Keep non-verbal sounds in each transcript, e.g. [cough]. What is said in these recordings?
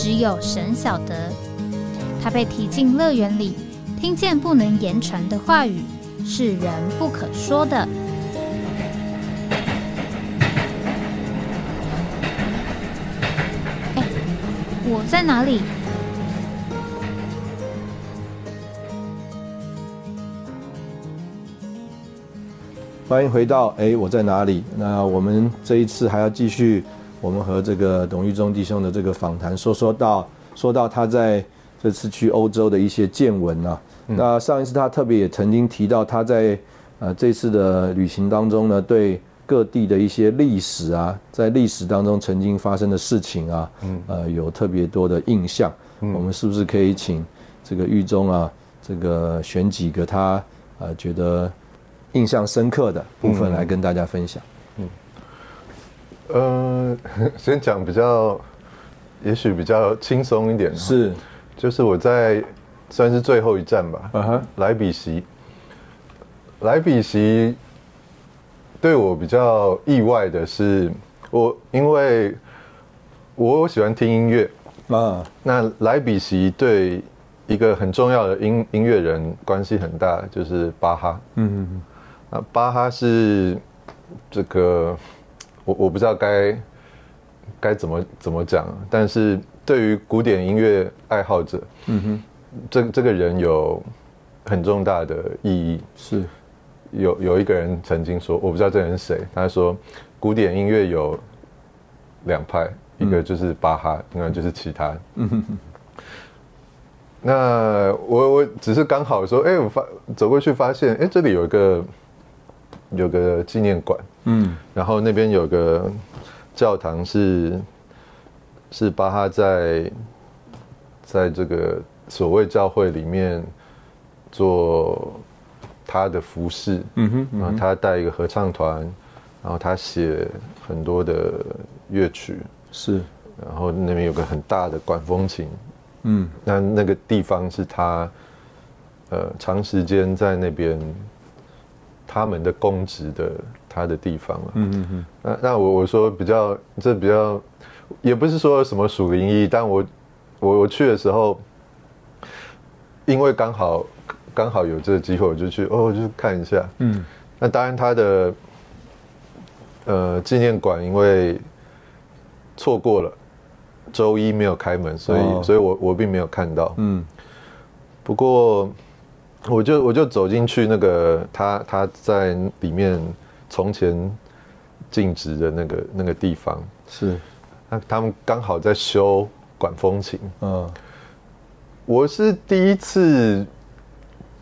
只有神晓得，他被提进乐园里，听见不能言传的话语，是人不可说的。哎，我在哪里？欢迎回到哎，我在哪里？那我们这一次还要继续。我们和这个董玉忠弟兄的这个访谈，说说到说到他在这次去欧洲的一些见闻啊。那上一次他特别也曾经提到他在呃这次的旅行当中呢，对各地的一些历史啊，在历史当中曾经发生的事情啊，呃有特别多的印象。我们是不是可以请这个玉忠啊，这个选几个他呃觉得印象深刻的部分来跟大家分享？呃，[laughs] 先讲比较，也许比较轻松一点。是，就是我在算是最后一站吧。嗯哼，莱比锡。莱比锡对我比较意外的是，我因为我喜欢听音乐啊。那莱比锡对一个很重要的音音乐人关系很大，就是巴哈。嗯嗯嗯。那巴哈是这个。我我不知道该该怎么怎么讲，但是对于古典音乐爱好者，嗯哼，这这个人有很重大的意义。是，有有一个人曾经说，我不知道这人是谁，他说古典音乐有两派，一个就是巴哈，另外就是其他。嗯哼哼。[laughs] 那我我只是刚好说，哎，我发走过去发现，哎，这里有一个。有个纪念馆，嗯，然后那边有个教堂是是巴哈在在这个所谓教会里面做他的服饰，嗯哼，然后他带一个合唱团，然后他写很多的乐曲，是，然后那边有个很大的管风琴，嗯，那那个地方是他呃长时间在那边。他们的公职的他的地方了，嗯嗯嗯。那那我我说比较这比较，也不是说什么属灵意义，但我我我去的时候，因为刚好刚好有这个机会，我就去哦，就看一下。嗯。那当然他的呃纪念馆因为错过了周一没有开门，所以所以我我并没有看到。嗯。不过。我就我就走进去那个他他在里面从前静止的那个那个地方。是，那他们刚好在修管风琴，嗯，我是第一次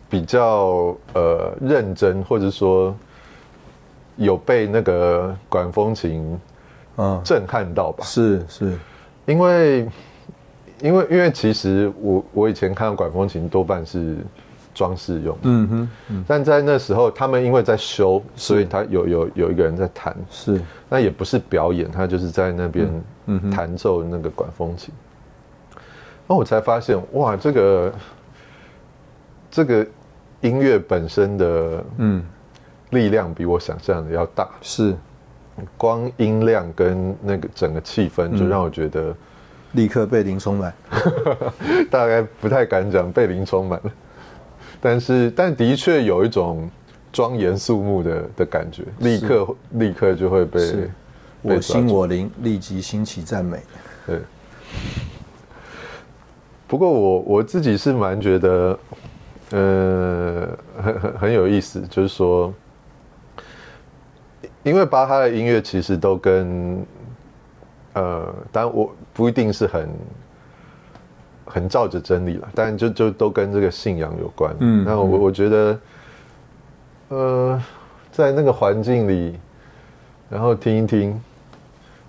比较呃认真或者说有被那个管风琴嗯。震撼到吧？是是，因为因为因为其实我我以前看管风琴多半是。装饰用，嗯哼，但在那时候，他们因为在修，所以他有有有一个人在弹，是，那也不是表演，他就是在那边弹奏那个管风琴。那我才发现，哇，这个这个音乐本身的嗯。力量比我想象的要大，是，光音量跟那个整个气氛就让我觉得立刻被灵充满，[laughs] 大概不太敢讲被灵充满了。但是，但的确有一种庄严肃穆的的感觉，立刻立刻就会被我心我灵立即兴起赞美。对。不过我我自己是蛮觉得，呃，很很很有意思，就是说，因为巴哈的音乐其实都跟，呃，当然我不一定是很。很照着真理了，但就就都跟这个信仰有关。嗯，那我我觉得，呃，在那个环境里，然后听一听，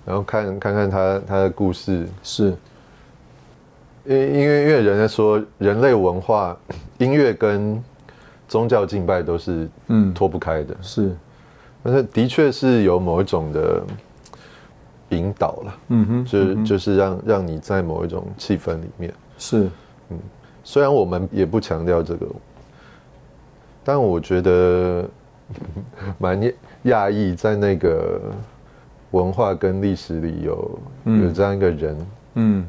然后看看看他他的故事，是。因因为因为人家说人类文化音乐跟宗教敬拜都是嗯。脱不开的，是，但是的确是有某一种的引导了，嗯哼，就就是让让你在某一种气氛里面，是，嗯，虽然我们也不强调这个，但我觉得 [laughs] 蛮讶异，在那个文化跟历史里有有这样一个人，嗯。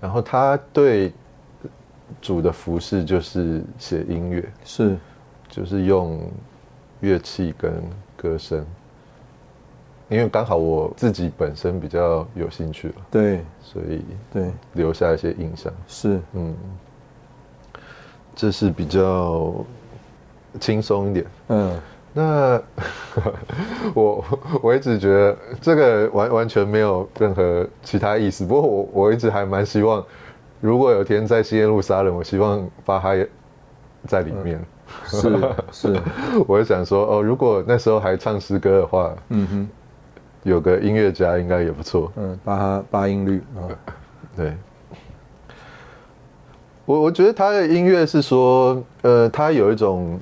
然后他对主的服饰就是写音乐，是，就是用乐器跟歌声，因为刚好我自己本身比较有兴趣了，对，所以对留下一些印象，是，嗯，这是比较轻松一点，嗯。那 [laughs] 我我一直觉得这个完完全没有任何其他意思。不过我我一直还蛮希望，如果有天在西耶路杀人，我希望巴哈也在里面。是是，[laughs] 我就想说哦，如果那时候还唱诗歌的话，嗯哼，有个音乐家应该也不错。嗯，巴哈八音律啊，[laughs] 对。我我觉得他的音乐是说，呃，他有一种。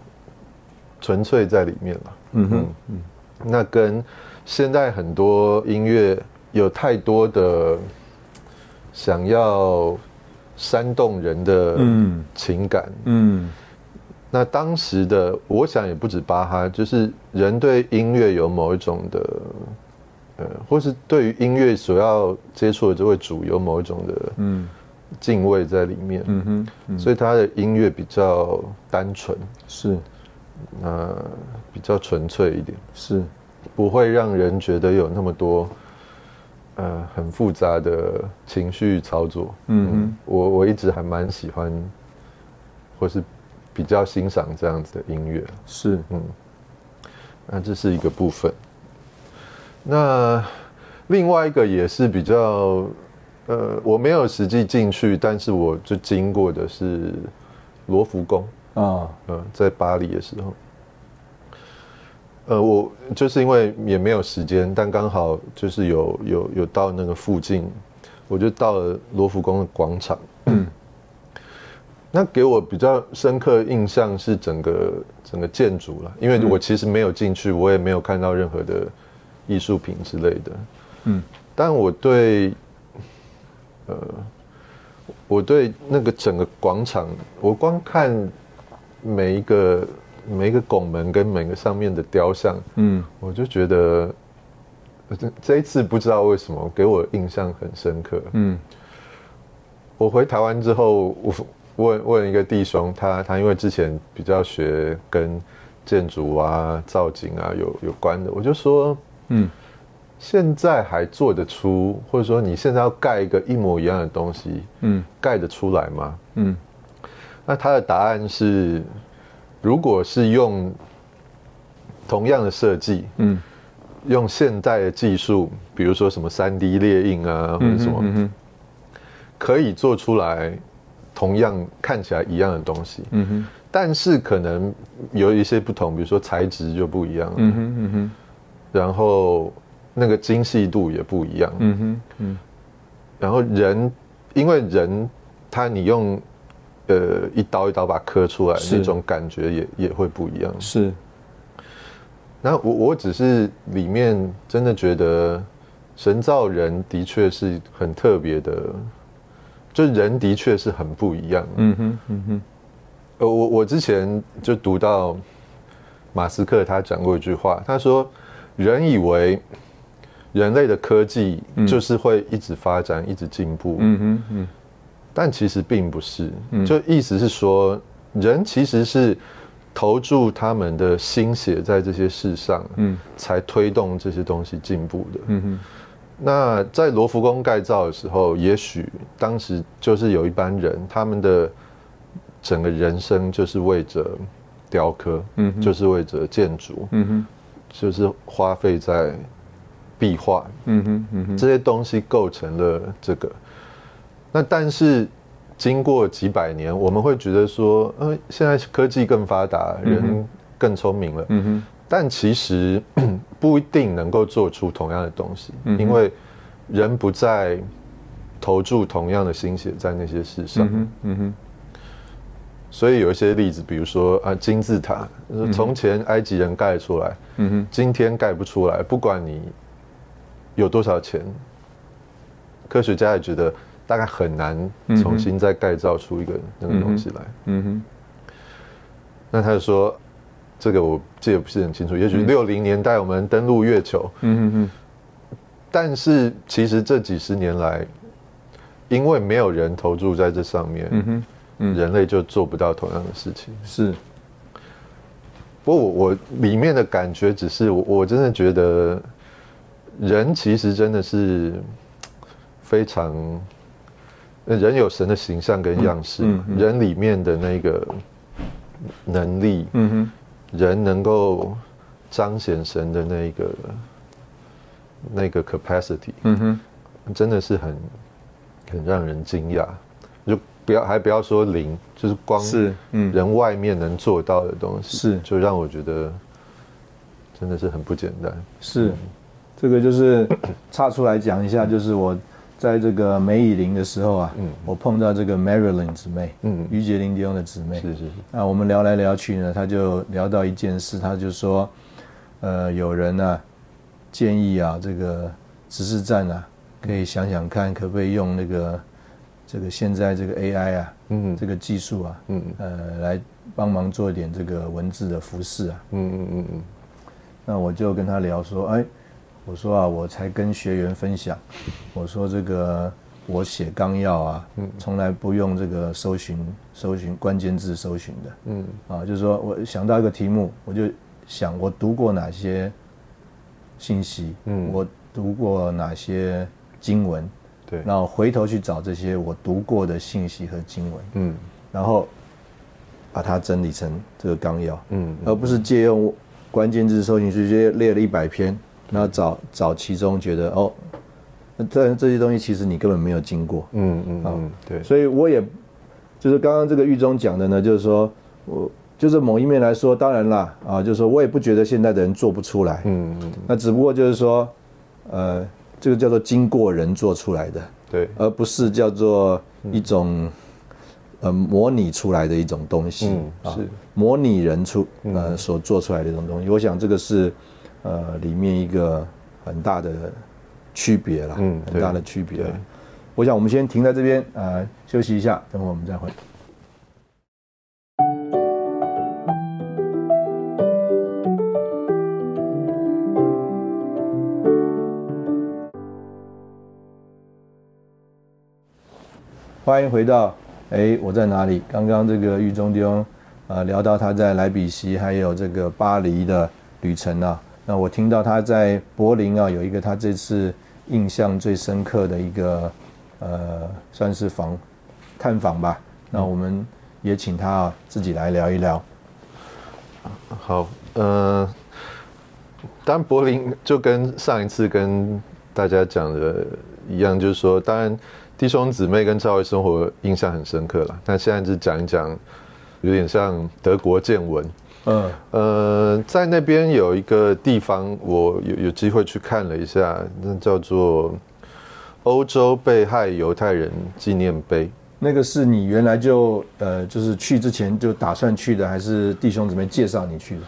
纯粹在里面了，嗯哼，嗯，那跟现在很多音乐有太多的想要煽动人的情感，嗯，那当时的我想也不止巴哈，就是人对音乐有某一种的，呃，或是对于音乐所要接触的这位主有某一种的，嗯，敬畏在里面，嗯哼，所以他的音乐比较单纯，是。那比较纯粹一点，是不会让人觉得有那么多呃很复杂的情绪操作。嗯，我我一直还蛮喜欢，或是比较欣赏这样子的音乐。是，嗯，那这是一个部分。那另外一个也是比较呃，我没有实际进去，但是我就经过的是罗浮宫。啊，嗯，在巴黎的时候，呃，我就是因为也没有时间，但刚好就是有有有到那个附近，我就到了罗浮宫的广场。嗯，[coughs] 那给我比较深刻印象是整个整个建筑了，因为我其实没有进去，我也没有看到任何的艺术品之类的。嗯，但我对，呃，我对那个整个广场，我光看。每一个每一个拱门跟每个上面的雕像，嗯，我就觉得这这一次不知道为什么给我印象很深刻。嗯，我回台湾之后，我问问一个弟兄，他他因为之前比较学跟建筑啊、造景啊有有关的，我就说，嗯，现在还做得出，或者说你现在要盖一个一模一样的东西，嗯，盖得出来吗？嗯。那他的答案是，如果是用同样的设计，嗯，用现代的技术，比如说什么三 D 列印啊，或者什么，可以做出来同样看起来一样的东西，嗯哼，但是可能有一些不同，比如说材质就不一样，嗯哼嗯哼，然后那个精细度也不一样，嗯哼嗯，然后人，因为人他你用。呃，一刀一刀把它刻出来，那种感觉也也会不一样。是。那我我只是里面真的觉得神造人的确是很特别的，就人的确是很不一样。嗯哼，嗯哼。呃，我我之前就读到马斯克他讲过一句话，他说人以为人类的科技就是会一直发展，一直进步。嗯哼，嗯。但其实并不是，就意思是说，人其实是投注他们的心血在这些事上，嗯，才推动这些东西进步的。嗯哼。那在罗浮宫盖造的时候，也许当时就是有一班人，他们的整个人生就是为着雕刻，嗯，就是为着建筑，嗯哼，就是花费在壁画，嗯哼，嗯哼，这些东西构成了这个。那但是经过几百年，我们会觉得说，呃，现在科技更发达，人更聪明了。嗯哼。但其实不一定能够做出同样的东西，因为人不再投注同样的心血在那些事上。嗯哼，所以有一些例子，比如说啊，金字塔，从前埃及人盖出来，嗯哼，今天盖不出来，不管你有多少钱，科学家也觉得大概很难重新再盖造出一个那个东西来。嗯哼，那他就说，这个我记得不是很清楚，也许六零年代我们登陆月球，嗯哼哼。但是其实这几十年来，因为没有人投注在这上面，嗯哼，人类就做不到同样的事情。是。不过我我里面的感觉只是，我我真的觉得，人其实真的是非常，人有神的形象跟样式，人里面的那个能力，嗯哼，人能够彰显神的那个。那个 capacity，嗯哼，真的是很很让人惊讶。就不要还不要说零，就是光是嗯人外面能做到的东西，是就让我觉得真的是很不简单。是这个就是 [coughs] 岔出来讲一下，就是我在这个梅以林的时候啊，嗯，我碰到这个 Marilyn 姊妹，嗯，于杰林迪翁的姊妹，是是是。那我们聊来聊去呢，他就聊到一件事，他就说，呃，有人呢。建议啊，这个指示站啊，可以想想看，可不可以用那个这个现在这个 AI 啊，嗯，这个技术啊，嗯，呃，来帮忙做一点这个文字的服饰啊，嗯嗯嗯嗯。那我就跟他聊说，哎，我说啊，我才跟学员分享，我说这个我写纲要啊，嗯，从来不用这个搜寻搜寻关键字搜寻的，嗯，啊，就是说我想到一个题目，我就想我读过哪些。信息，嗯，我读过哪些经文？对，然后回头去找这些我读过的信息和经文，嗯，然后把它整理成这个纲要，嗯，而不是借用关键字搜寻直接列了一百篇，然后找找其中觉得哦，这这些东西其实你根本没有经过，嗯嗯嗯，对，所以我也就是刚刚这个狱中讲的呢，就是说我。就是某一面来说，当然啦，啊，就是说我也不觉得现在的人做不出来，嗯嗯，那只不过就是说，呃，这个叫做经过人做出来的，对，而不是叫做一种，呃，模拟出来的一种东西，啊，是模拟人出呃所做出来的一种东西。我想这个是呃里面一个很大的区别了，嗯，很大的区别。我想我们先停在这边，呃，休息一下，等会我们再回。欢迎回到，哎，我在哪里？刚刚这个狱中弟兄，呃，聊到他在莱比锡还有这个巴黎的旅程啊。那我听到他在柏林啊，有一个他这次印象最深刻的一个，呃，算是访探访吧。那我们也请他自己来聊一聊。好，呃，当然柏林就跟上一次跟大家讲的一样，就是说，当然。弟兄姊妹跟教会生活印象很深刻了，那现在就讲一讲，有点像德国见闻。嗯，呃，在那边有一个地方，我有有机会去看了一下，那叫做欧洲被害犹太人纪念碑。那个是你原来就呃，就是去之前就打算去的，还是弟兄姊妹介绍你去的？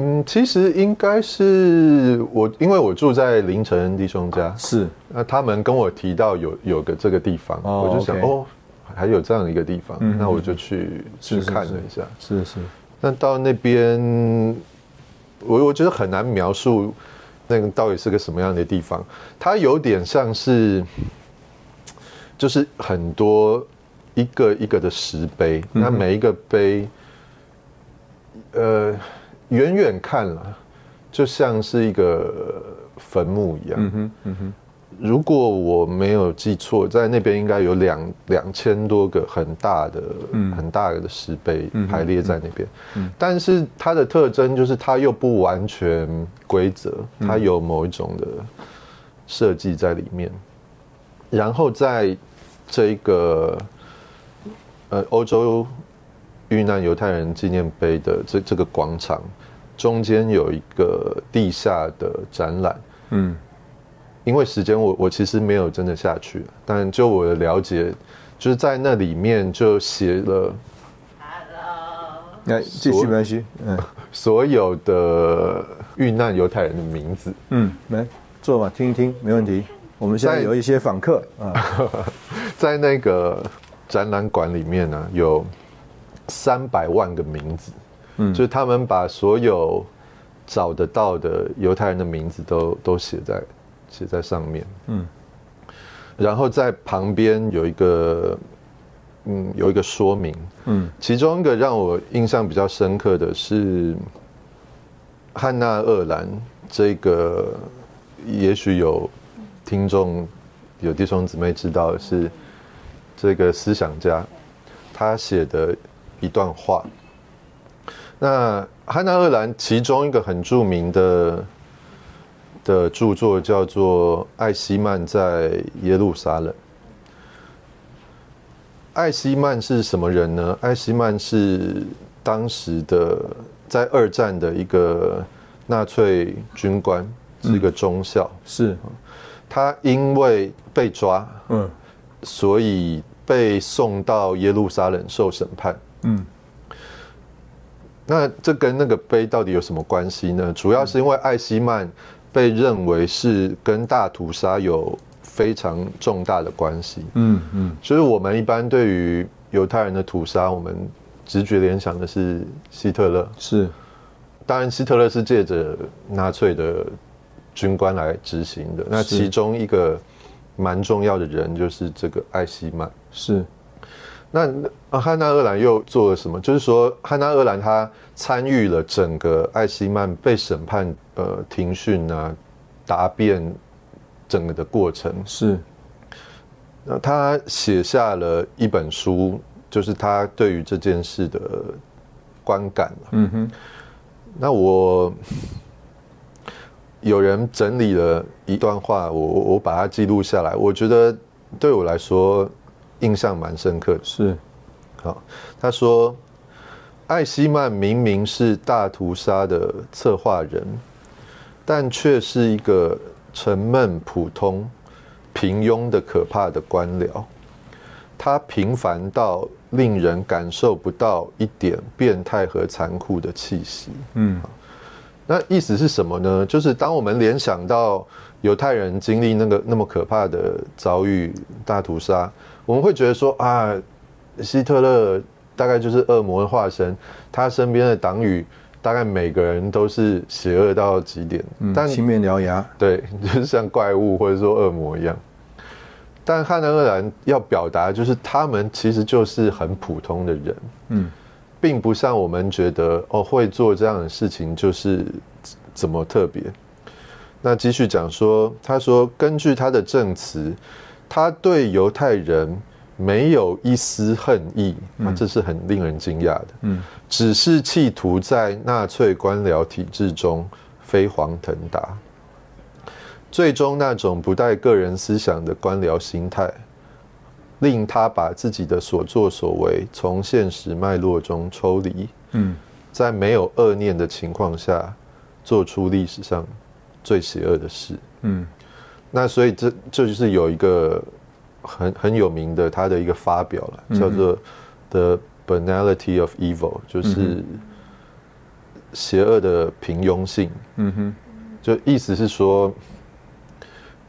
嗯，其实应该是我，因为我住在凌晨弟兄家，是。那他们跟我提到有有个这个地方，我就想哦，还有这样一个地方，那我就去去看了一下，是是。那到那边，我我觉得很难描述那个到底是个什么样的地方，它有点像是，就是很多一个一个的石碑，那每一个碑，呃。远远看了，就像是一个坟墓一样。嗯哼，嗯哼。如果我没有记错，在那边应该有两两千多个很大的、很大的石碑排列在那边。嗯。但是它的特征就是它又不完全规则，它有某一种的设计在里面。然后在这一个呃欧洲。遇难犹太人纪念碑的这这个广场，中间有一个地下的展览。嗯，因为时间我我其实没有真的下去，但就我的了解，就是在那里面就写了那继续没关系，嗯 [laughs] 所有的遇难犹太人的名字。嗯，来坐吧，听一听，没问题。[laughs] 我们现在在有一些访客啊，[laughs] 在那个展览馆里面呢，有三百万个名字，嗯，就是他们把所有找得到的犹太人的名字都都写在写在上面，嗯，然后在旁边有一个嗯有一个说明，嗯。其中一个让我印象比较深刻的是汉娜·厄兰这个，也许有听众有弟兄姊妹知道的是这个思想家他写的一段话。那汉娜·厄兰其中一个很著名的的著作叫做《艾希曼在耶路撒冷》。艾希曼是什么人呢？艾希曼是当时的在二战的一个纳粹军官，是一个中校。是，他因为被抓，嗯所以被送到耶路撒冷受审判。嗯那这跟那个碑到底有什么关系呢？主要是因为艾希曼被认为是跟大屠杀有非常重大的关系。嗯嗯就是我们一般对于犹太人的屠杀，我们直觉联想的是希特勒。是，当然，希特勒是借着纳粹的军官来执行的。那其中一个蛮重要的人就是这个艾希曼。是，那啊汉娜·厄兰又做了什么？就是说，汉娜·厄兰她参与了整个艾希曼被审判、呃庭讯啊、答辩整个的过程。是，那他写下了一本书，就是他对于这件事的观感。嗯哼，那我有人整理了一段话，我我我把它记录下来，我觉得对我来说印象蛮深刻的。是，好，他说，艾希曼明明是大屠杀的策划人，但却是一个沉闷、普通、平庸的可怕的官僚。他平凡到令人感受不到一点变态和残酷的气息。嗯那意思是什么呢？就是当我们联想到犹太人经历那个那么可怕的遭遇大屠杀，我们会觉得说啊，希特勒大概就是恶魔的化身，他身边的党羽大概每个人都是邪恶到极点，嗯，但青面獠牙，对，[laughs] 就是像怪物或者说恶魔一样。但汉娜·厄兰要表达就是他们其实就是很普通的人，嗯并不像我们觉得哦会做这样的事情就是怎么特别。那继续讲说，他说根据他的证词，他对犹太人没有一丝恨意，那、这是很令人惊讶的。嗯只是企图在纳粹官僚体制中飞黄腾达。最终，那种不带个人思想的官僚心态，令他把自己的所作所为从现实脉络中抽离，嗯在没有恶念的情况下，做出历史上最邪恶的事。嗯那所以这这就是有一个很很有名的他的一个发表了，叫做 The Banality of Evil，就是邪恶的平庸性。嗯哼，就意思是说，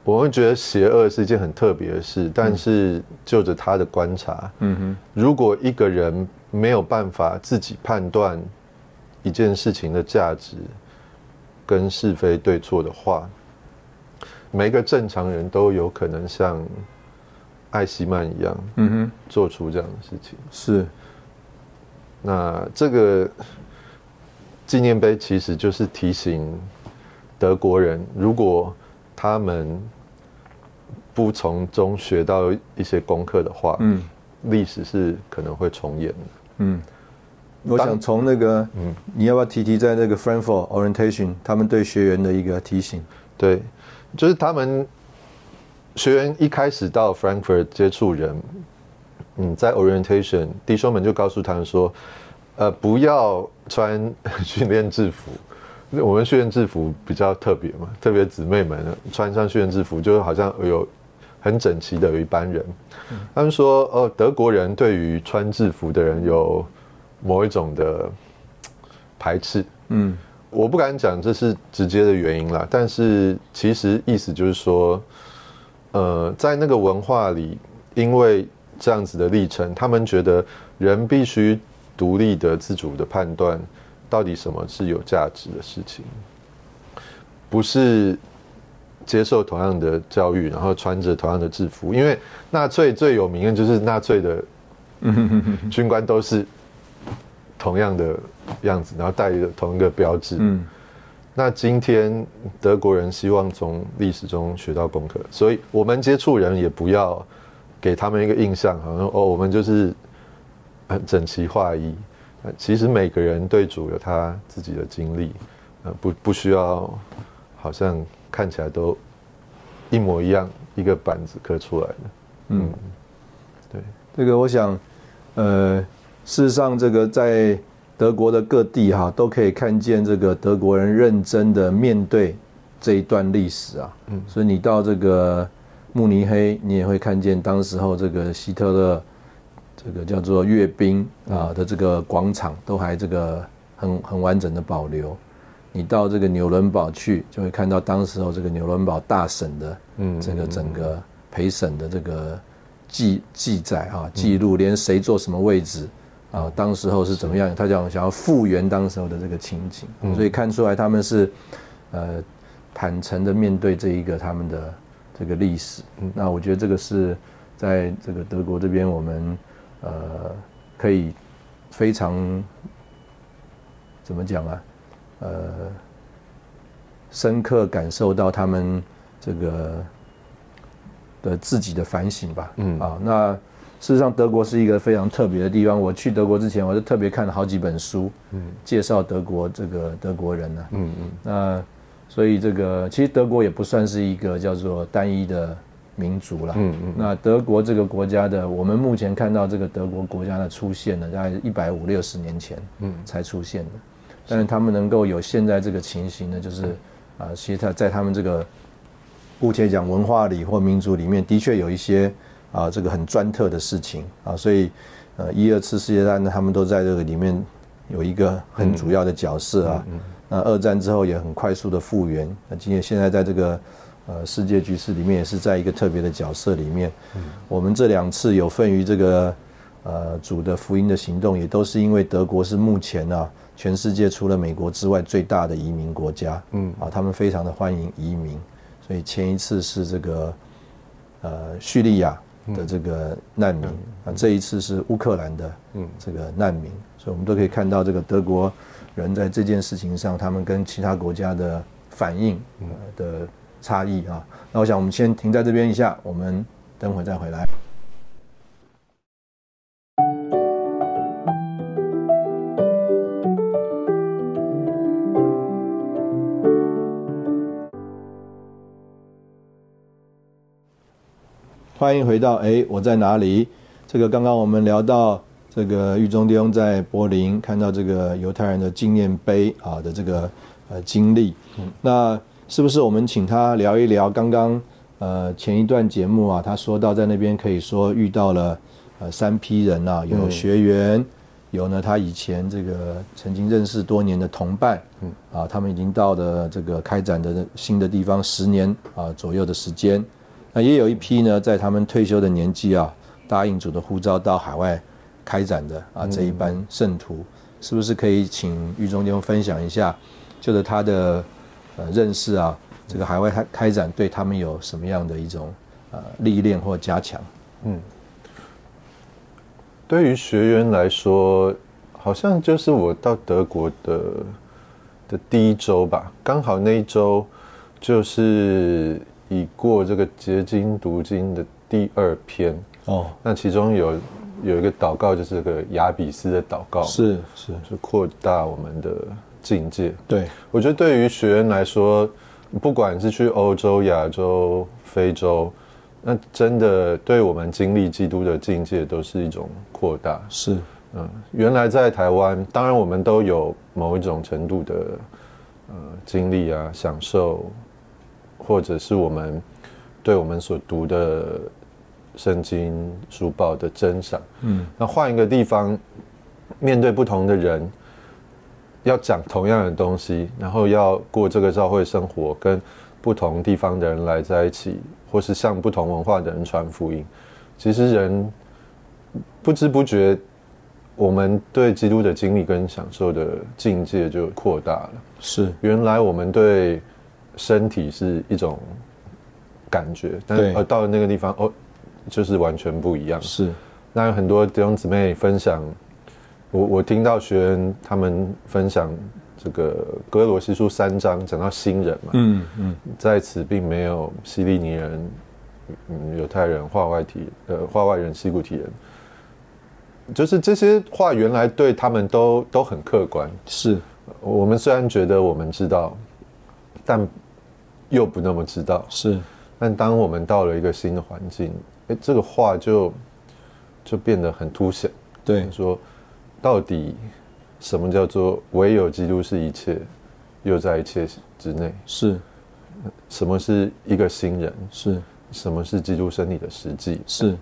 我会觉得邪恶是一件很特别的事，但是就着他的观察，嗯哼，如果一个人没有办法自己判断一件事情的价值跟是非对错的话，每个正常人都有可能像艾希曼一样嗯哼，做出这样的事情。是，那这个纪念碑其实就是提醒德国人，如果他们不从中学到一些功课的话，嗯历史是可能会重演的。嗯。我想从那个，嗯你要不要提提在那个 Frankfurt Orientation 他们对学员的一个提醒？对，就是他们学员一开始到 Frankfurt 接触人，嗯，在 orientation 弟兄们就告诉他们说，呃，不要穿训练制服，我们训练制服比较特别嘛，特别姊妹们穿上训练制服，就好像有很整齐的一班人。他们说，哦，德国人对于穿制服的人有某一种的排斥。嗯，我不敢讲这是直接的原因啦，但是其实意思就是说，呃，在那个文化里，因为这样子的历程，他们觉得人必须独立的、自主的判断。到底什么是有价值的事情？不是接受同样的教育，然后穿着同样的制服。因为纳粹最有名的，就是纳粹的军官都是同样的样子，然后带着同一个标志。嗯。那今天德国人希望从历史中学到功课，所以我们接触人也不要给他们一个印象，好像哦，我们就是很整齐划一。其实每个人对主有他自己的经历，呃，不不需要，好像看起来都一模一样，一个板子刻出来的。嗯，对，这个我想，呃，事实上，这个在德国的各地哈，都可以看见这个德国人认真的面对这一段历史啊。嗯，所以你到这个慕尼黑，你也会看见当时候这个希特勒。这个叫做阅兵啊的这个广场都还这个很很完整的保留。你到这个纽伦堡去，就会看到当时候这个纽伦堡大审的这个整个陪审的这个记记载啊记录，连谁坐什么位置啊，当时候是怎么样，他讲想要复原当时候的这个情景，所以看出来他们是呃坦诚的面对这一个他们的这个历史。那我觉得这个是在这个德国这边我们。呃，可以非常怎么讲啊？呃，深刻感受到他们这个的自己的反省吧。嗯啊，那事实上德国是一个非常特别的地方。我去德国之前，我就特别看了好几本书，嗯，介绍德国这个德国人呢。嗯嗯。那所以这个其实德国也不算是一个叫做单一的。民族了，嗯嗯，那德国这个国家的，我们目前看到这个德国国家的出现呢，大概一百五六十年前，嗯，才出现的。但是他们能够有现在这个情形呢，就是啊，其实他在他们这个姑且讲文化里或民族里面，的确有一些啊，这个很专特的事情啊，所以呃，一二次世界大战呢，他们都在这个里面有一个很主要的角色啊。那二战之后也很快速的复原。那今天现在在这个。呃，世界局势里面也是在一个特别的角色里面。嗯，我们这两次有份于这个呃主的福音的行动，也都是因为德国是目前啊全世界除了美国之外最大的移民国家。嗯，啊，他们非常的欢迎移民，所以前一次是这个呃叙利亚的这个难民，啊，这一次是乌克兰的嗯这个难民，所以我们都可以看到这个德国人在这件事情上，他们跟其他国家的反应的。差异啊，那我想我们先停在这边一下，我们等会再回来。欢迎回到哎，我在哪里？这个刚刚我们聊到这个狱中弟兄在柏林看到这个犹太人的纪念碑啊的这个呃经历，那。是不是我们请他聊一聊刚刚呃前一段节目啊？他说到在那边可以说遇到了呃三批人啊，有学员，有呢他以前这个曾经认识多年的同伴，嗯啊，他们已经到了这个开展的新的地方十年啊左右的时间，那也有一批呢在他们退休的年纪啊，答应主的呼召到海外开展的啊这一班圣徒，是不是可以请狱中弟兄分享一下，就是他的。呃，认识啊，这个海外开开展对他们有什么样的一种呃历练或加强？嗯，对于学员来说，好像就是我到德国的的第一周吧，刚好那一周就是已过这个结晶读经的第二篇哦。那其中有有一个祷告，就是个雅比斯的祷告，是是是扩大我们的。境界，对我觉得对于学员来说，不管是去欧洲、亚洲、非洲，那真的对我们经历基督的境界都是一种扩大。是，嗯，原来在台湾，当然我们都有某一种程度的呃经历啊、享受，或者是我们对我们所读的圣经书报的真赏。嗯，那换一个地方，面对不同的人，要讲同样的东西，然后要过这个教会生活，跟不同地方的人来在一起，或是向不同文化的人传福音，其实人不知不觉。我们对基督的经历跟享受的境界就扩大了。是，原来我们对身体是一种感觉，但是到了那个地方，哦，就是完全不一样。是，那有很多弟兄姊妹分享，我我听到学员他们分享这个哥罗西书三章讲到新人嘛，嗯嗯，在此并没有希利尼人、犹太人、化外体呃化外人、西古体人。就是这些话原来对他们都都很客观，是。我们虽然觉得我们知道，但又不那么知道，是。但当我们到了一个新的环境，哎，这个话就就变得很凸显。对，说到底什么叫做唯有基督是一切，又在一切之内？是。什么是一个新人？是。什么是基督身体的实际？是。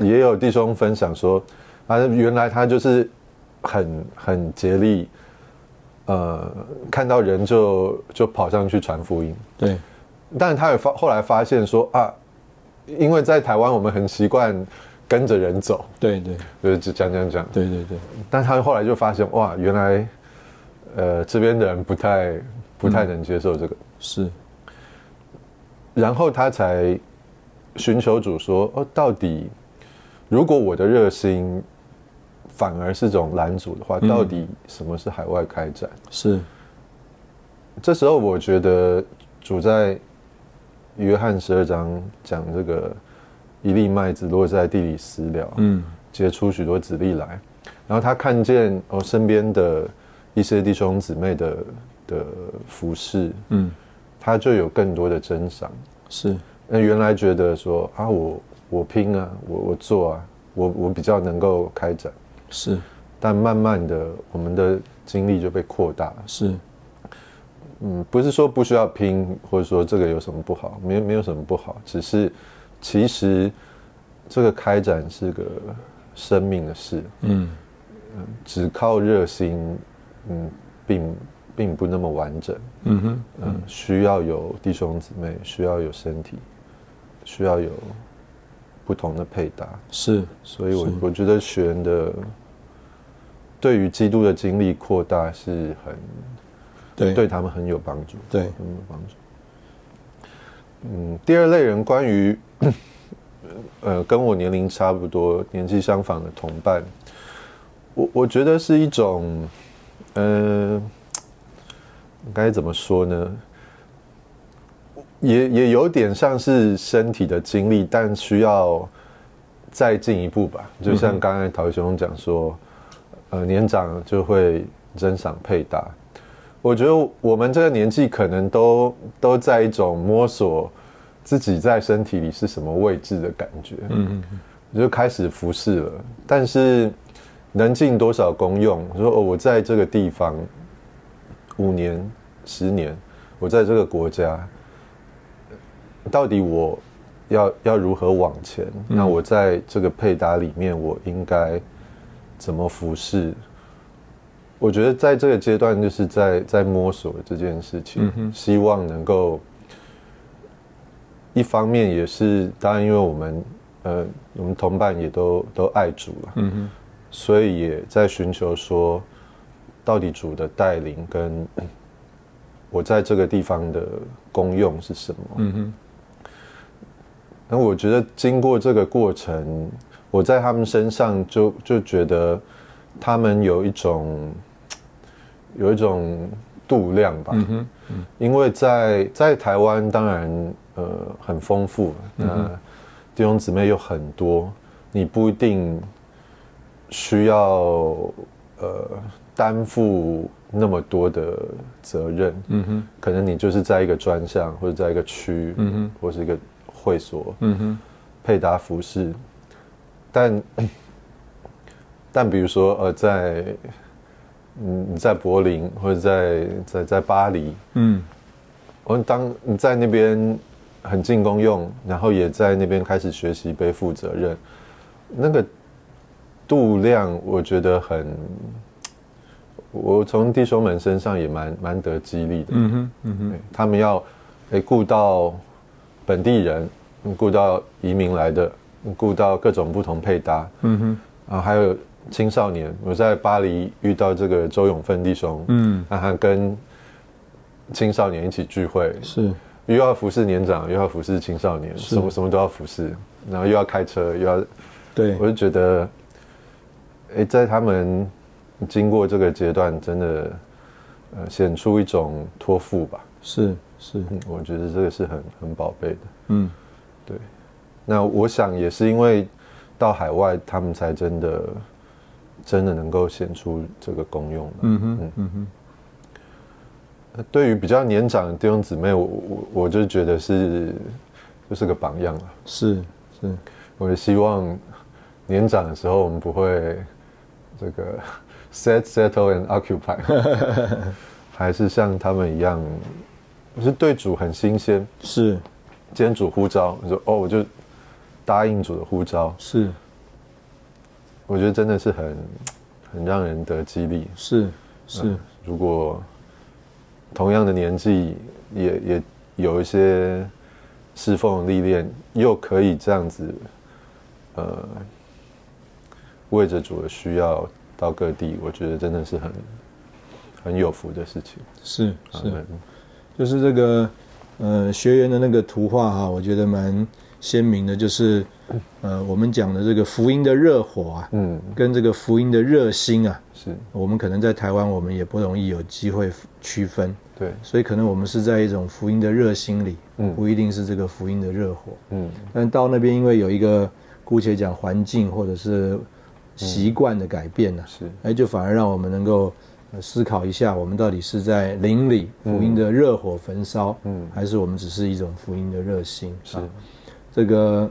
也有弟兄分享说，啊，原来他就是很很竭力，呃，看到人就就跑上去传福音。对，但是他也发后来发现说啊，因为在台湾我们很习惯跟着人走。对对，就是讲讲讲。对对对。但他后来就发现哇，原来呃这边的人不太不太能接受这个。是。然后他才寻求主说哦，到底。如果我的热心反而是种拦阻的话，到底什么是海外开展？是。这时候我觉得主在约翰十二章讲这个一粒麦子落在地里死了，嗯，结出许多子粒来，然后他看见哦身边的一些弟兄姊妹的的服饰，嗯，他就有更多的珍赏。是。那原来觉得说啊我。我拼啊，我我做啊，我我比较能够开展，是，但慢慢的，我们的精力就被扩大，是，嗯，不是说不需要拼，或者说这个有什么不好，没没有什么不好，只是其实这个开展是个生命的事，嗯。嗯，只靠热心，嗯，并并不那么完整，嗯哼，嗯，需要有弟兄姊妹，需要有身体，需要有。不同的配搭是，所以我我觉得学员的对于基督的经历扩大是很对，对他们很有帮助，对，很有帮助。嗯，第二类人关于 [coughs] 呃跟我年龄差不多、年纪相仿的同伴，我我觉得是一种，呃，该怎么说呢？也也有点像是身体的经历，但需要再进一步吧。就像刚才陶兄讲说，呃，年长就会增赏配搭。我觉得我们这个年纪可能都都在一种摸索自己在身体里是什么位置的感觉。嗯嗯，就开始服侍了，但是能尽多少功用？说哦，我在这个地方五年、十年，我在这个国家。到底我要要如何往前？那我在这个配搭里面，我应该怎么服侍？我觉得在这个阶段，就是在在摸索这件事情，希望能够一方面也是当然，因为我们呃，我们同伴也都都爱主了，所以也在寻求说，到底主的带领跟我在这个地方的功用是什么？嗯哼。那我觉得经过这个过程，我在他们身上就就觉得，他们有一种有一种度量吧。嗯哼，因为在在台湾当然呃很丰富，那弟兄姊妹有很多，你不一定需要呃担负那么多的责任。嗯哼，可能你就是在一个专项或者在一个区，嗯哼，或是一个。会所，嗯哼，配搭服饰，但 [coughs] 但比如说，呃，在嗯，你在柏林或者在在在巴黎，嗯，我当你在那边很进攻用，然后也在那边开始学习背负责任，那个度量我觉得很，我从弟兄们身上也蛮蛮得激励的，嗯哼，嗯哼，他们要诶顾到本地人，顾到移民来的，顾到各种不同配搭，嗯哼，啊还有。青少年，我在巴黎遇到这个周永奋弟兄，嗯，让他跟青少年一起聚会，是。又要服侍年长，又要服侍青少年，什么什么都要服侍，然后又要开车，又要，对。我就觉得，哎，在他们经过这个阶段，真的，呃，显出一种托付吧，是是，我觉得这个是很很宝贝的，嗯，对，那我想也是因为到海外，他们才真的。真的能够显出这个功用嗯哼，嗯哼。对于比较年长的弟兄姊妹，我我我就觉得是就是个榜样了。是是，我也希望年长的时候，我们不会这个 [laughs] set settle and occupy，[laughs] 还是像他们一样，是对主很新鲜。是，今天主呼召，你说哦，我就答应主的呼召。是。我觉得真的是很很让人得激励。是是，如果同样的年纪，也也有一些侍奉历练，又可以这样子，呃，为着主的需要到各地，我觉得真的是很很有福的事情。是是，就是这个呃学员的那个图画哈，我觉得蛮鲜明的，就是。呃，我们讲的这个福音的热火啊，嗯，跟这个福音的热心啊，是。我们可能在台湾，我们也不容易有机会区分，对，所以可能我们是在一种福音的热心里，嗯，不一定是这个福音的热火，嗯，但到那边因为有一个姑且讲环境或者是习惯的改变呢，是，哎，就反而让我们能够思考一下，我们到底是在灵里福音的热火焚烧，嗯，还是我们只是一种福音的热心，是，这个。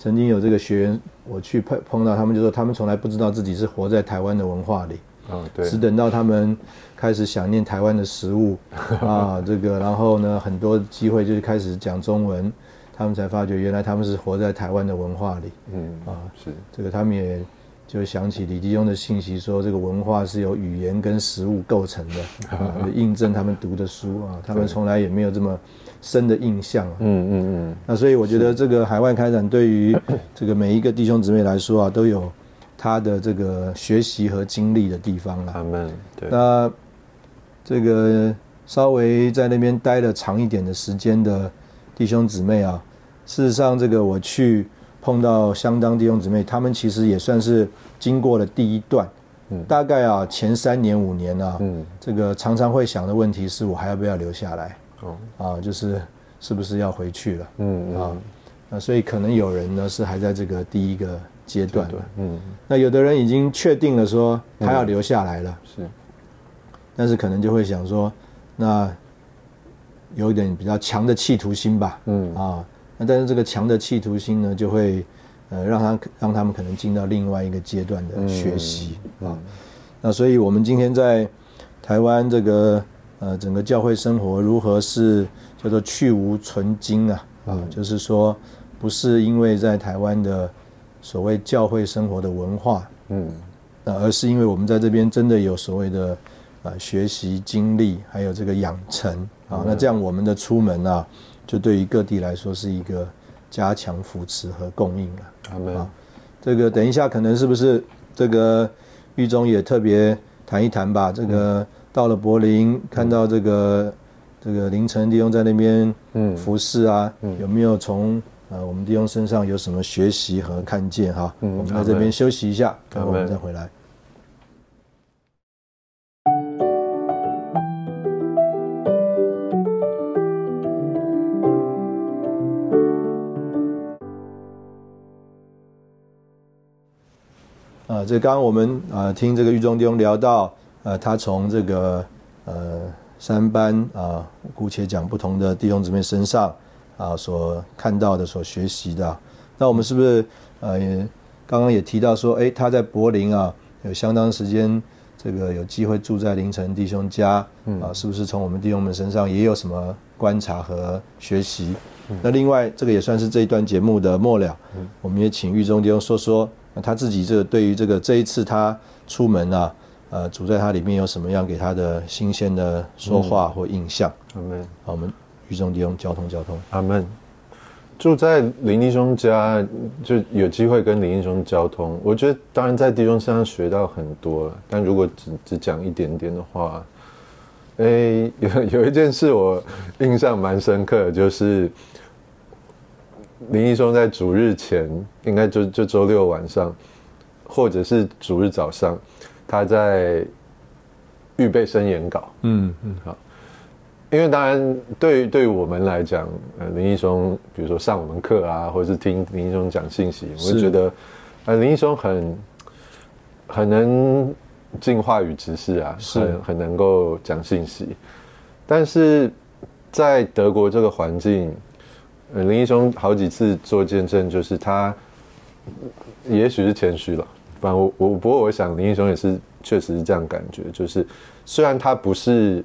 曾经有这个学员，我去碰碰到他们，就说他们从来不知道自己是活在台湾的文化里，啊，对，只等到他们开始想念台湾的食物，[laughs] 啊，这个，然后呢，很多机会就是开始讲中文，他们才发觉原来他们是活在台湾的文化里，嗯，啊，是，这个他们也就想起李弟兄的信息，说这个文化是由语言跟食物构成的，[laughs] 啊，印证他们读的书啊，他们从来也没有这么。深的印象，嗯嗯嗯，那所以我觉得这个海外开展对于这个每一个弟兄姊妹来说啊，都有他的这个学习和经历的地方了。他们对，那这个稍微在那边待了长一点的时间的弟兄姊妹啊，事实上这个我去碰到相当弟兄姊妹，他们其实也算是经过了第一段，嗯，大概啊前三年五年啊，嗯，这个常常会想的问题是我还要不要留下来。哦。啊，就是是不是要回去了？嗯啊，那所以可能有人呢是还在这个第一个阶段，嗯，那有的人已经确定了说他要留下来了，是，但是可能就会想说，那有一点比较强的企图心吧，嗯。啊，那但是这个强的企图心呢，就会呃让他让他们可能进到另外一个阶段的学习啊，那所以我们今天在台湾这个。呃，整个教会生活如何是叫做去无存精啊？啊，就是说，不是因为在台湾的所谓教会生活的文化，嗯，那而是因为我们在这边真的有所谓的呃学习经历，还有这个养成啊，那这样我们的出门啊，就对于各地来说是一个加强扶持和供应了。啊，这个等一下可能是不是这个狱中也特别谈一谈吧？这个。到了柏林，看到这个这个凌晨弟兄在那边服侍啊，有没有从呃我们弟兄身上有什么学习和看见哈？我们在这边休息一下，然后我们再回来。这刚刚我们啊听这个狱中弟兄聊到。呃，他从这个呃三班啊，姑且讲不同的弟兄姊妹身上啊，所看到的、所学习的，那我们是不是呃，刚刚也提到说，哎，他在柏林啊，有相当时间这个有机会住在凌晨弟兄家，啊，是不是从我们弟兄们身上也有什么观察和学习？那另外，这个也算是这一段节目的末了，我们也请玉中弟兄说说他自己这个对于这个这一次他出门啊，呃，主在他里面有什么样给他的新鲜的说话或印象？阿门。好，我们狱中弟兄交通交通。阿门。住在林弟兄家，就有机会跟林弟兄交通。我觉得，当然在弟兄身上学到很多了。但如果只只讲一点点的话，哎，有有一件事我印象蛮深刻，就是林弟兄在主日前，应该就就周六晚上，或者是主日早上，他在预备申言稿。嗯嗯，好。因为当然，对对于我们来讲，呃，林一松，比如说上我们课啊，或者是听林一松讲信息，我就觉得，呃，林一松很很能进话语直视啊，很很能够讲信息。但是在德国这个环境，呃，林一松好几次做见证，就是他也许是谦虚了，反正我我不过我想林一松也是确实是这样感觉，就是虽然他不是。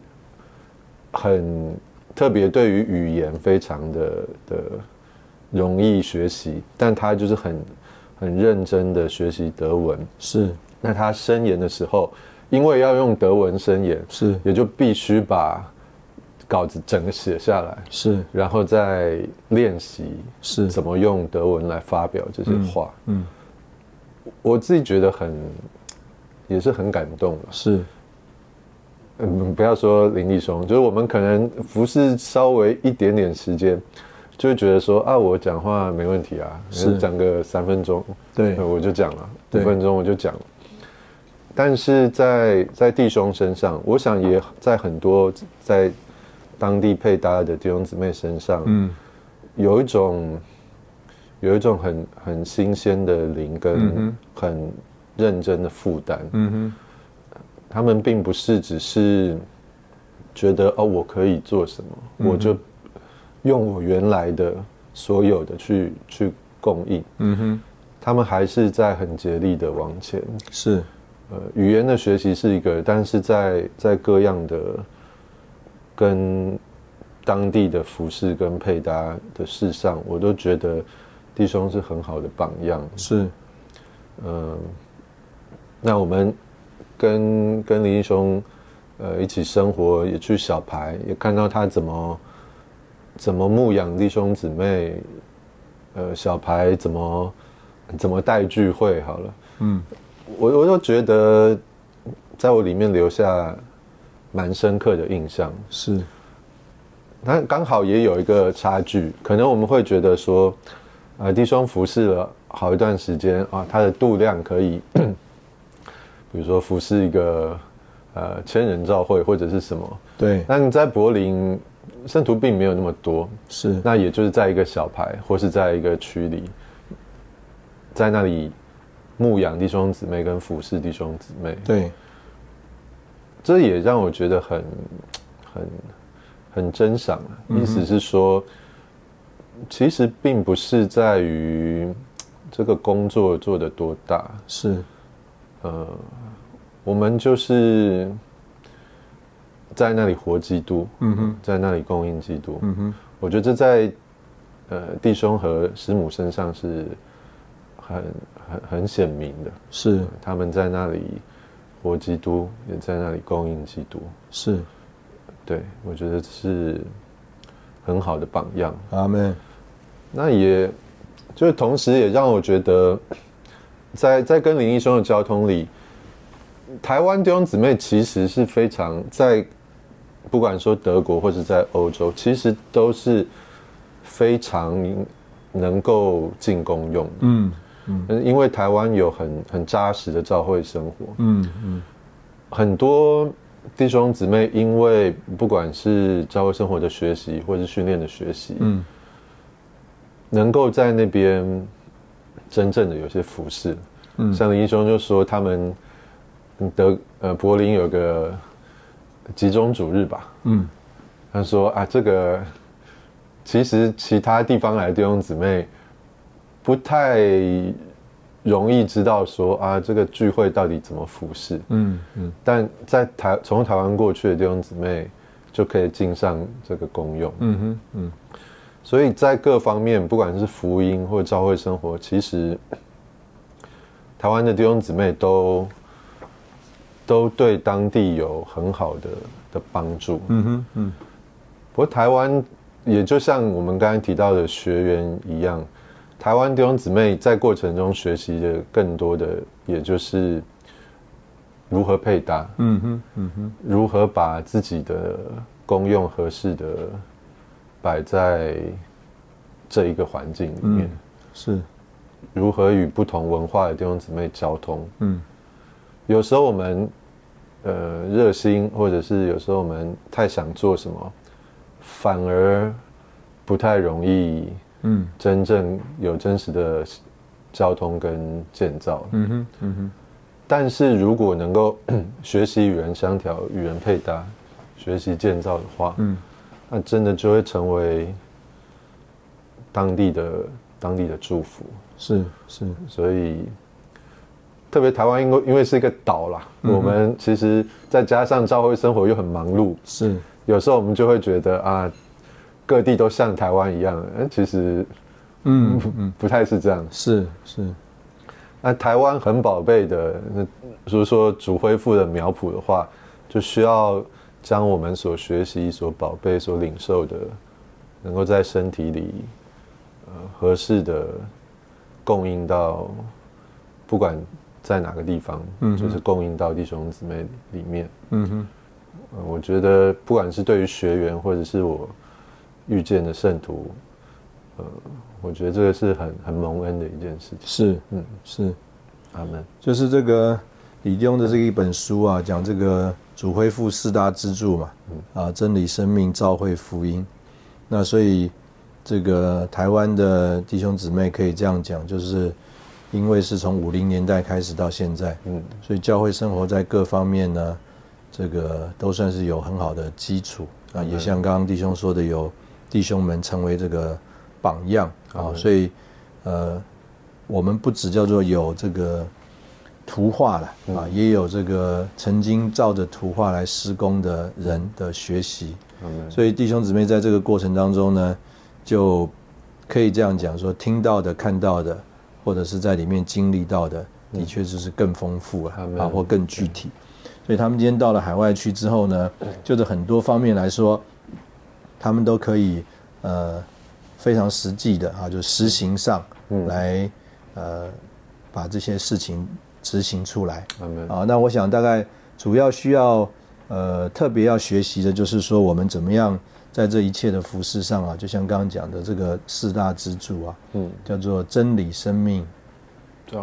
很特别，对于语言非常的的容易学习，但他就是很很认真的学习德文。是，那他申言的时候，因为要用德文申言，是，也就必须把稿子整个写下来，是，然后再练习是。怎么用德文来发表这些话。嗯，我自己觉得很也是很感动是。嗯，不要说林立松，就是我们可能服侍稍微一点点时间，就会觉得说啊，我讲话没问题啊，是。讲个三分钟，对，我就讲了，五分钟我就讲了。但是在在弟兄身上，我想也在很多在当地配搭的弟兄姊妹身上，嗯，有一种有一种很很新鲜的灵跟很认真的负担，嗯哼。他们并不是只是觉得哦，我可以做什么，我就用我原来的所有的去去供应。嗯哼，他们还是在很竭力的往前。是，呃，语言的学习是一个，但是在在各样的跟当地的服饰跟配搭的事上，我都觉得弟兄是很好的榜样。是，嗯，那我们。跟跟林英雄，呃，一起生活，也去小排，也看到他怎么怎么牧养弟兄姊妹，呃，小排怎么怎么带聚会，好了，嗯，我我都觉得，在我里面留下蛮深刻的印象。是，但刚好也有一个差距，可能我们会觉得说，呃，弟兄服侍了好一段时间啊，他的度量可以。[clears throat] 比如说服侍一个呃千人召会或者是什么，对。但在柏林，圣徒并没有那么多，是。那也就是在一个小牌或是在一个区里，在那里牧养弟兄姊妹跟服侍弟兄姊妹，对。这也让我觉得很很很珍赏意思是说，其实并不是在于这个工作做的多大，是。呃，我们就是在那里活基督，嗯哼，在那里供应基督，嗯哼。我觉得这在呃弟兄和师母身上是很很很显明的，是。他们在那里活基督，也在那里供应基督，是。对，我觉得是很好的榜样。阿门。那也就是同时也让我觉得。在在跟林医生的交通里，台湾弟兄姊妹其实是非常在，不管说德国或者在欧洲，其实都是非常能够进攻用。嗯嗯，因为台湾有很很扎实的教会生活。嗯嗯，很多弟兄姊妹因为不管是教会生活的学习，或是训练的学习，嗯，能够在那边。真正的有些服饰，嗯，像林医生就说他们德呃柏林有个集中主日吧，嗯，他说啊这个其实其他地方来的弟兄姊妹不太容易知道说啊，这个聚会到底怎么服侍。嗯嗯。但在台从台湾过去的弟兄姊妹就可以尽上这个功用。嗯哼嗯。所以在各方面，不管是福音或教会生活，其实 [coughs] 台湾的弟兄姊妹都都对当地有很好的的帮助。嗯哼嗯。不过台湾也就像我们刚才提到的学员一样。台湾弟兄姊妹在过程中学习的更多的，也就是如何配搭，嗯哼，嗯哼，如何把自己的功用合适的摆在这一个环境里面，是如何与不同文化的弟兄姊妹交通，嗯，有时候我们呃热心，或者是有时候我们太想做什么，反而不太容易。嗯，真正有真实的交通跟建造，嗯哼，嗯哼。但是如果能够 [clears throat] 学习与人相调、与人配搭、学习建造的话，嗯，那真的就会成为当地的当地的祝福。是是，所以特别台湾，因为因为是一个岛啦，我们其实再加上教会生活又很忙碌，是有时候我们就会觉得啊。各地都像台湾一样，哎，其实，嗯嗯，不太是这样。是是，那台湾很宝贝的，那如果说主恢复的苗圃的话，就需要将我们所学习、所宝贝、所领受的，能够在身体里，呃，合适的供应到，不管在哪个地方，嗯，就是供应到弟兄姊妹里面。嗯哼，我觉得不管是对于学员或者是我。遇见的圣徒，呃，我觉得这个是很很蒙恩的一件事情。是，嗯，是，阿门。就是这个李弟兄的这一本书啊，讲这个主恢复四大支柱嘛，啊，真理、生命、召会、福音。那所以这个台湾的弟兄姊妹可以这样讲，就是因为是从五零年代开始到现在，嗯，所以教会生活在各方面呢，这个都算是有很好的基础啊，也像刚刚弟兄说的有。弟兄们成为这个榜样啊，所以呃，我们不只叫做有这个图画了啊，也有这个曾经照着图画来施工的人的学习。所以弟兄姊妹在这个过程当中呢，就可以这样讲说，听到的、看到的，或者是在里面经历到的，的确就是更丰富了啊，或更具体。所以他们今天到了海外去之后呢，[clears throat] 就是很多方面来说。他们都可以，呃，非常实际的啊，就实行上来，呃，把这些事情执行出来。啊，那我想大概主要需要，呃，特别要学习的就是说，我们怎么样在这一切的服饰上啊，就像刚刚讲的这个四大支柱啊，嗯，叫做真理、生命、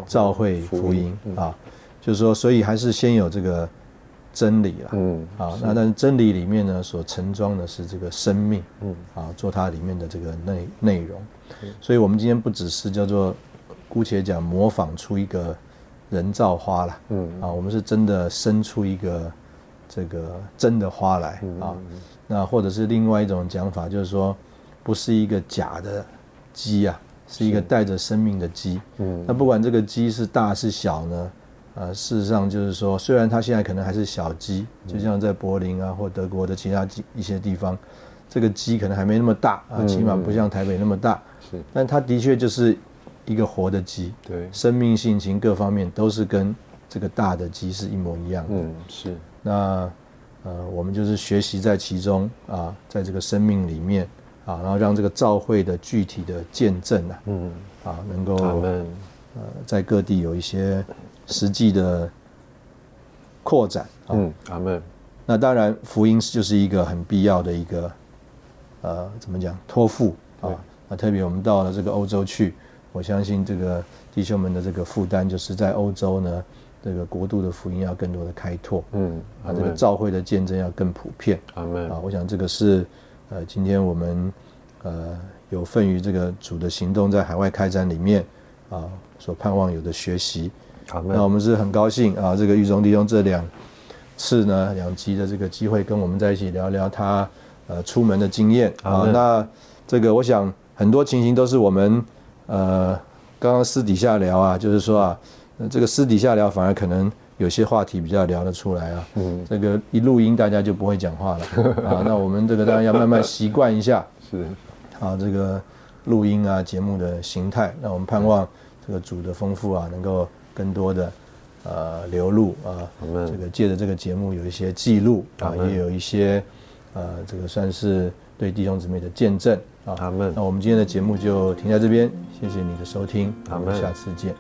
召会、福音啊，就是说，所以还是先有这个。真理了，嗯，啊，那但是真理里面呢，所盛装的是这个生命，嗯，啊，做它里面的这个内内容，所以我们今天不只是叫做，姑且讲模仿出一个人造花了，嗯，啊，我们是真的生出一个这个真的花来，啊，那或者是另外一种讲法，就是说，不是一个假的鸡啊，是一个带着生命的鸡，嗯，那不管这个鸡是大是小呢？呃，事实上就是说，虽然它现在可能还是小鸡，就像在柏林啊或德国的其他一些地方，这个鸡可能还没那么大啊，起码不像台北那么大。是，但它的确就是一个活的鸡，对，生命性情各方面都是跟这个大的鸡是一模一样的。嗯，是。那呃，我们就是学习在其中啊，在这个生命里面啊，然后让这个召会的具体的见证啊，嗯，啊，能够呃，在各地有一些。实际的扩展，嗯，阿门。那当然，福音就是一个很必要的一个，呃，怎么讲，托付啊。那特别我们到了这个欧洲去，我相信这个弟兄们的这个负担，就是在欧洲呢，这个国度的福音要更多的开拓，嗯，啊，这个教会的见证要更普遍，阿门。啊，我想这个是，呃，今天我们呃有份于这个主的行动在海外开展里面啊，所盼望有的学习。那我们是很高兴啊，这个玉中弟兄这两次呢两集的这个机会，跟我们在一起聊聊他呃出门的经验啊。那这个我想很多情形都是我们呃刚刚私底下聊啊，就是说啊，这个私底下聊反而可能有些话题比较聊得出来啊。嗯，这个一录音大家就不会讲话了啊。[laughs] 那我们这个当然要慢慢习惯一下。是，啊，这个录音啊节目的形态，那我们盼望这个主的丰富啊，能够更多的呃流露，啊这个借着这个节目有一些记录，啊也有一些呃这个算是对弟兄姊妹的见证。啊，那我们今天的节目就停在这边，谢谢你的收听，我们下次见。